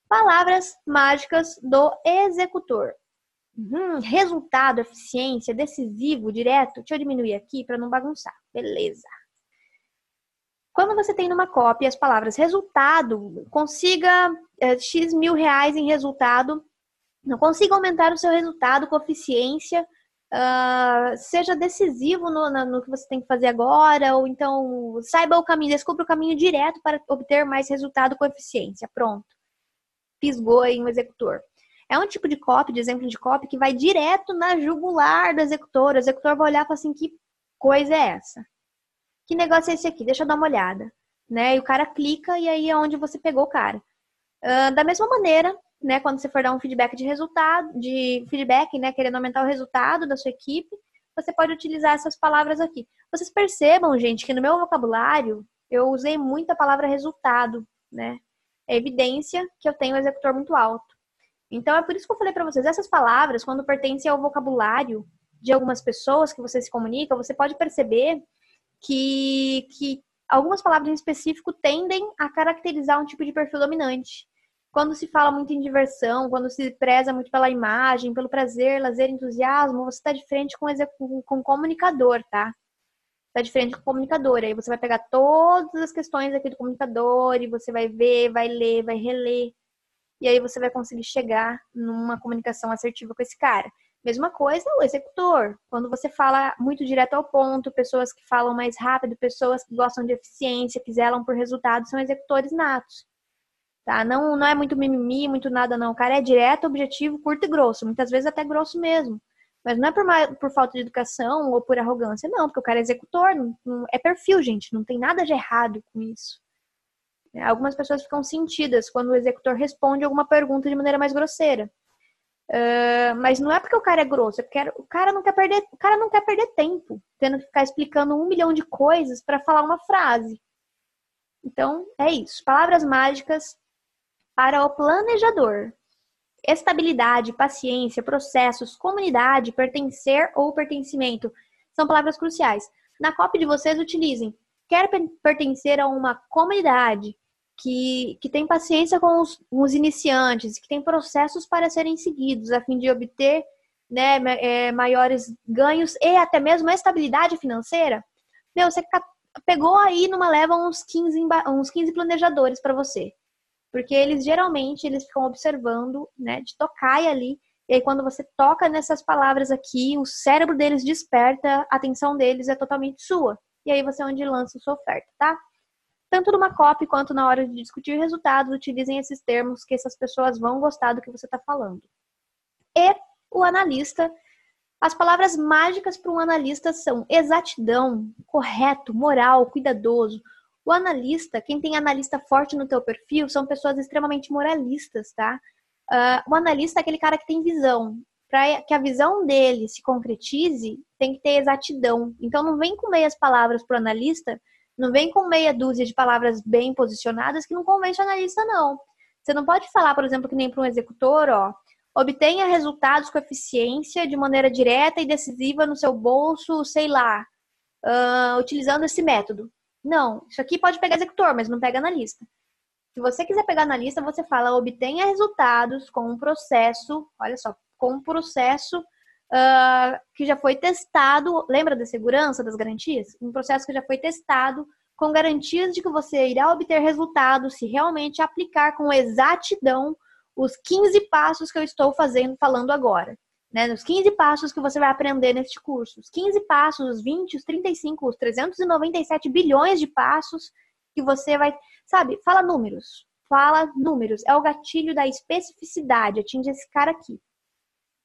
A: Palavras mágicas do executor. Uhum, resultado, eficiência, decisivo, direto. Deixa eu diminuir aqui para não bagunçar. Beleza. Quando você tem numa cópia as palavras resultado, consiga é, X mil reais em resultado, não consiga aumentar o seu resultado com eficiência, Uh, seja decisivo no, no, que você tem que fazer agora, ou então saiba o caminho, descubra o caminho direto para obter mais resultado com eficiência. Pronto. Pisgou em um executor. É um tipo de copy, de exemplo de copy, que vai direto na jugular do executor. O executor vai olhar e falar assim: que coisa é essa? Que negócio é esse aqui? Deixa eu dar uma olhada. Né? E o cara clica e aí é onde você pegou o cara. Uh, da mesma maneira, né, quando você for dar um feedback de resultado, de feedback, né, querendo aumentar o resultado da sua equipe, você pode utilizar essas palavras aqui. Vocês percebam, gente, que no meu vocabulário eu usei muito a palavra resultado, né? É evidência que eu tenho um executor muito alto. Então é por isso que eu falei para vocês, essas palavras, quando pertencem ao vocabulário de algumas pessoas que você se comunica, você pode perceber que, que algumas palavras em específico tendem a caracterizar um tipo de perfil dominante quando se fala muito em diversão, quando se preza muito pela imagem, pelo prazer, lazer, entusiasmo, você está de frente com, com o comunicador, tá? Está de frente com o comunicador. Aí você vai pegar todas as questões aqui do comunicador e você vai ver, vai ler, vai reler. E aí você vai conseguir chegar numa comunicação assertiva com esse cara. Mesma coisa o executor. Quando você fala muito direto ao ponto, pessoas que falam mais rápido, pessoas que gostam de eficiência, que zelam por resultados, são executores natos. Tá? Não, não é muito mimimi, muito nada, não. O cara é direto, objetivo, curto e grosso. Muitas vezes até grosso mesmo. Mas não é por, por falta de educação ou por arrogância, não, porque o cara é executor, não, não, é perfil, gente, não tem nada de errado com isso. É, algumas pessoas ficam sentidas quando o executor responde alguma pergunta de maneira mais grosseira. Uh, mas não é porque o cara é grosso, é porque o cara não quer perder, o cara não quer perder tempo, tendo que ficar explicando um milhão de coisas para falar uma frase. Então, é isso. Palavras mágicas para o planejador. Estabilidade, paciência, processos, comunidade, pertencer ou pertencimento são palavras cruciais. Na copy de vocês, utilizem quer pertencer a uma comunidade que, que tem paciência com os, com os iniciantes, que tem processos para serem seguidos a fim de obter né, é, maiores ganhos e até mesmo estabilidade financeira. Meu, você pegou aí numa leva uns 15, uns 15 planejadores para você. Porque eles geralmente eles ficam observando, né, de tocar ali. E aí quando você toca nessas palavras aqui, o cérebro deles desperta, a atenção deles é totalmente sua. E aí você é onde lança a sua oferta, tá? Tanto numa copy quanto na hora de discutir resultados, utilizem esses termos que essas pessoas vão gostar do que você está falando. E o analista as palavras mágicas para um analista são exatidão, correto, moral, cuidadoso. O analista, quem tem analista forte no teu perfil, são pessoas extremamente moralistas, tá? Uh, o analista é aquele cara que tem visão. Para que a visão dele se concretize, tem que ter exatidão. Então, não vem com meias palavras para o analista, não vem com meia dúzia de palavras bem posicionadas que não convence o analista, não. Você não pode falar, por exemplo, que nem para um executor, ó, obtenha resultados com eficiência de maneira direta e decisiva no seu bolso, sei lá, uh, utilizando esse método. Não, isso aqui pode pegar executor, mas não pega analista. Se você quiser pegar analista, você fala obtenha resultados com um processo, olha só, com um processo uh, que já foi testado, lembra da segurança, das garantias? Um processo que já foi testado com garantias de que você irá obter resultados se realmente aplicar com exatidão os 15 passos que eu estou fazendo, falando agora. Né, os 15 passos que você vai aprender neste curso. Os 15 passos, os 20, os 35, os 397 bilhões de passos que você vai. Sabe, fala números. Fala números. É o gatilho da especificidade. Atinge esse cara aqui.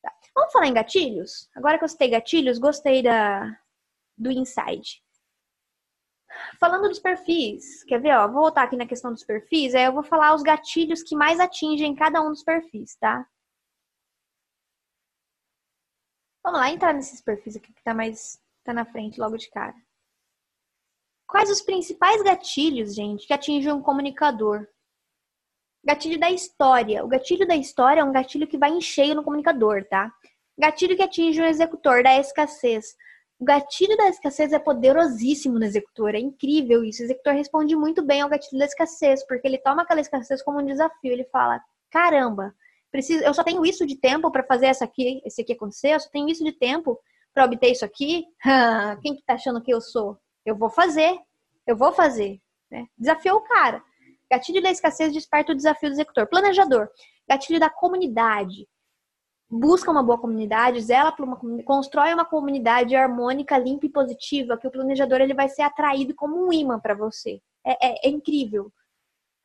A: Tá. Vamos falar em gatilhos? Agora que eu citei gatilhos, gostei da, do inside. Falando dos perfis, quer ver? Ó, vou voltar aqui na questão dos perfis, aí eu vou falar os gatilhos que mais atingem cada um dos perfis, tá? Vamos lá, entrar nesses perfis aqui que tá mais tá na frente logo de cara. Quais os principais gatilhos, gente, que atingem um comunicador? Gatilho da história. O gatilho da história é um gatilho que vai em cheio no comunicador, tá? Gatilho que atinge o executor da escassez. O gatilho da escassez é poderosíssimo no executor, é incrível isso. O executor responde muito bem ao gatilho da escassez, porque ele toma aquela escassez como um desafio. Ele fala: caramba, preciso, eu só tenho isso de tempo para fazer essa aqui, esse aqui acontecer, eu só tenho isso de tempo para obter isso aqui. Quem que tá achando que eu sou? Eu vou fazer, eu vou fazer. Né? Desafiou o cara. Gatilho da escassez desperta o desafio do executor. Planejador. Gatilho da comunidade busca uma boa comunidade, zela por uma constrói uma comunidade harmônica, limpa e positiva, que o planejador ele vai ser atraído como um imã para você. É, é, é, incrível.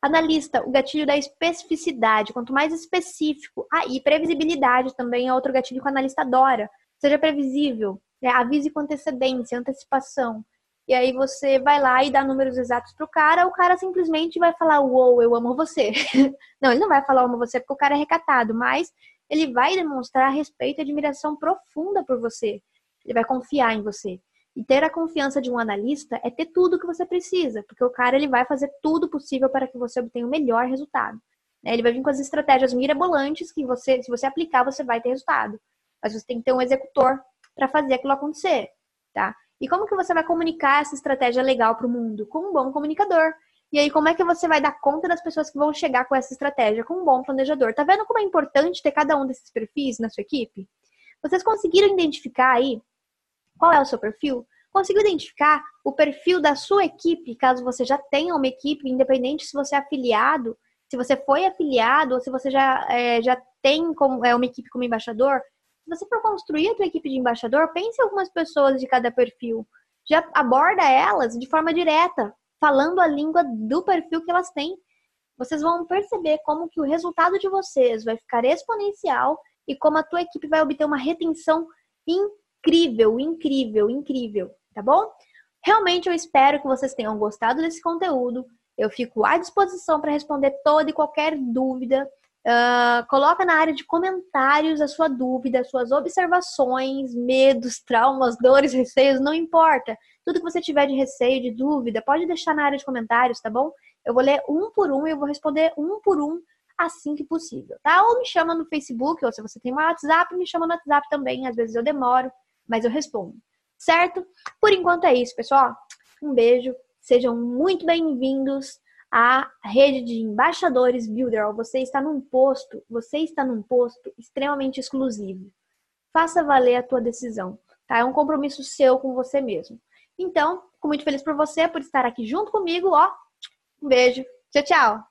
A: Analista, o gatilho da especificidade, quanto mais específico. Ah, e previsibilidade também é outro gatilho que o analista adora. Seja previsível, né? avise com antecedência, antecipação. E aí você vai lá e dá números exatos pro cara, o cara simplesmente vai falar, uou, wow, eu amo você. não, ele não vai falar amo você porque o cara é recatado, mas ele vai demonstrar respeito e admiração profunda por você. Ele vai confiar em você. E ter a confiança de um analista é ter tudo o que você precisa, porque o cara ele vai fazer tudo possível para que você obtenha o melhor resultado. Né? Ele vai vir com as estratégias mirabolantes que você, se você aplicar, você vai ter resultado. Mas você tem que ter um executor para fazer aquilo acontecer, tá? E como que você vai comunicar essa estratégia legal para o mundo? Com um bom comunicador. E aí, como é que você vai dar conta das pessoas que vão chegar com essa estratégia? Com um bom planejador. Tá vendo como é importante ter cada um desses perfis na sua equipe? Vocês conseguiram identificar aí qual é o seu perfil? Conseguiu identificar o perfil da sua equipe, caso você já tenha uma equipe, independente se você é afiliado, se você foi afiliado ou se você já, é, já tem como, é, uma equipe como embaixador? Se você for construir a sua equipe de embaixador, pense em algumas pessoas de cada perfil. Já aborda elas de forma direta falando a língua do perfil que elas têm. vocês vão perceber como que o resultado de vocês vai ficar exponencial e como a tua equipe vai obter uma retenção incrível, incrível, incrível, tá bom? Realmente eu espero que vocês tenham gostado desse conteúdo. Eu fico à disposição para responder toda e qualquer dúvida. Uh, coloca na área de comentários a sua dúvida, suas observações, medos, traumas, dores, receios, não importa. Tudo que você tiver de receio, de dúvida, pode deixar na área de comentários, tá bom? Eu vou ler um por um e eu vou responder um por um assim que possível, tá? Ou me chama no Facebook, ou se você tem um WhatsApp, me chama no WhatsApp também. Às vezes eu demoro, mas eu respondo, certo? Por enquanto é isso, pessoal. Um beijo, sejam muito bem-vindos à rede de embaixadores Builder. Você está num posto, você está num posto extremamente exclusivo. Faça valer a tua decisão, tá? É um compromisso seu com você mesmo. Então, fico muito feliz por você, por estar aqui junto comigo, ó. Um beijo. Tchau, tchau.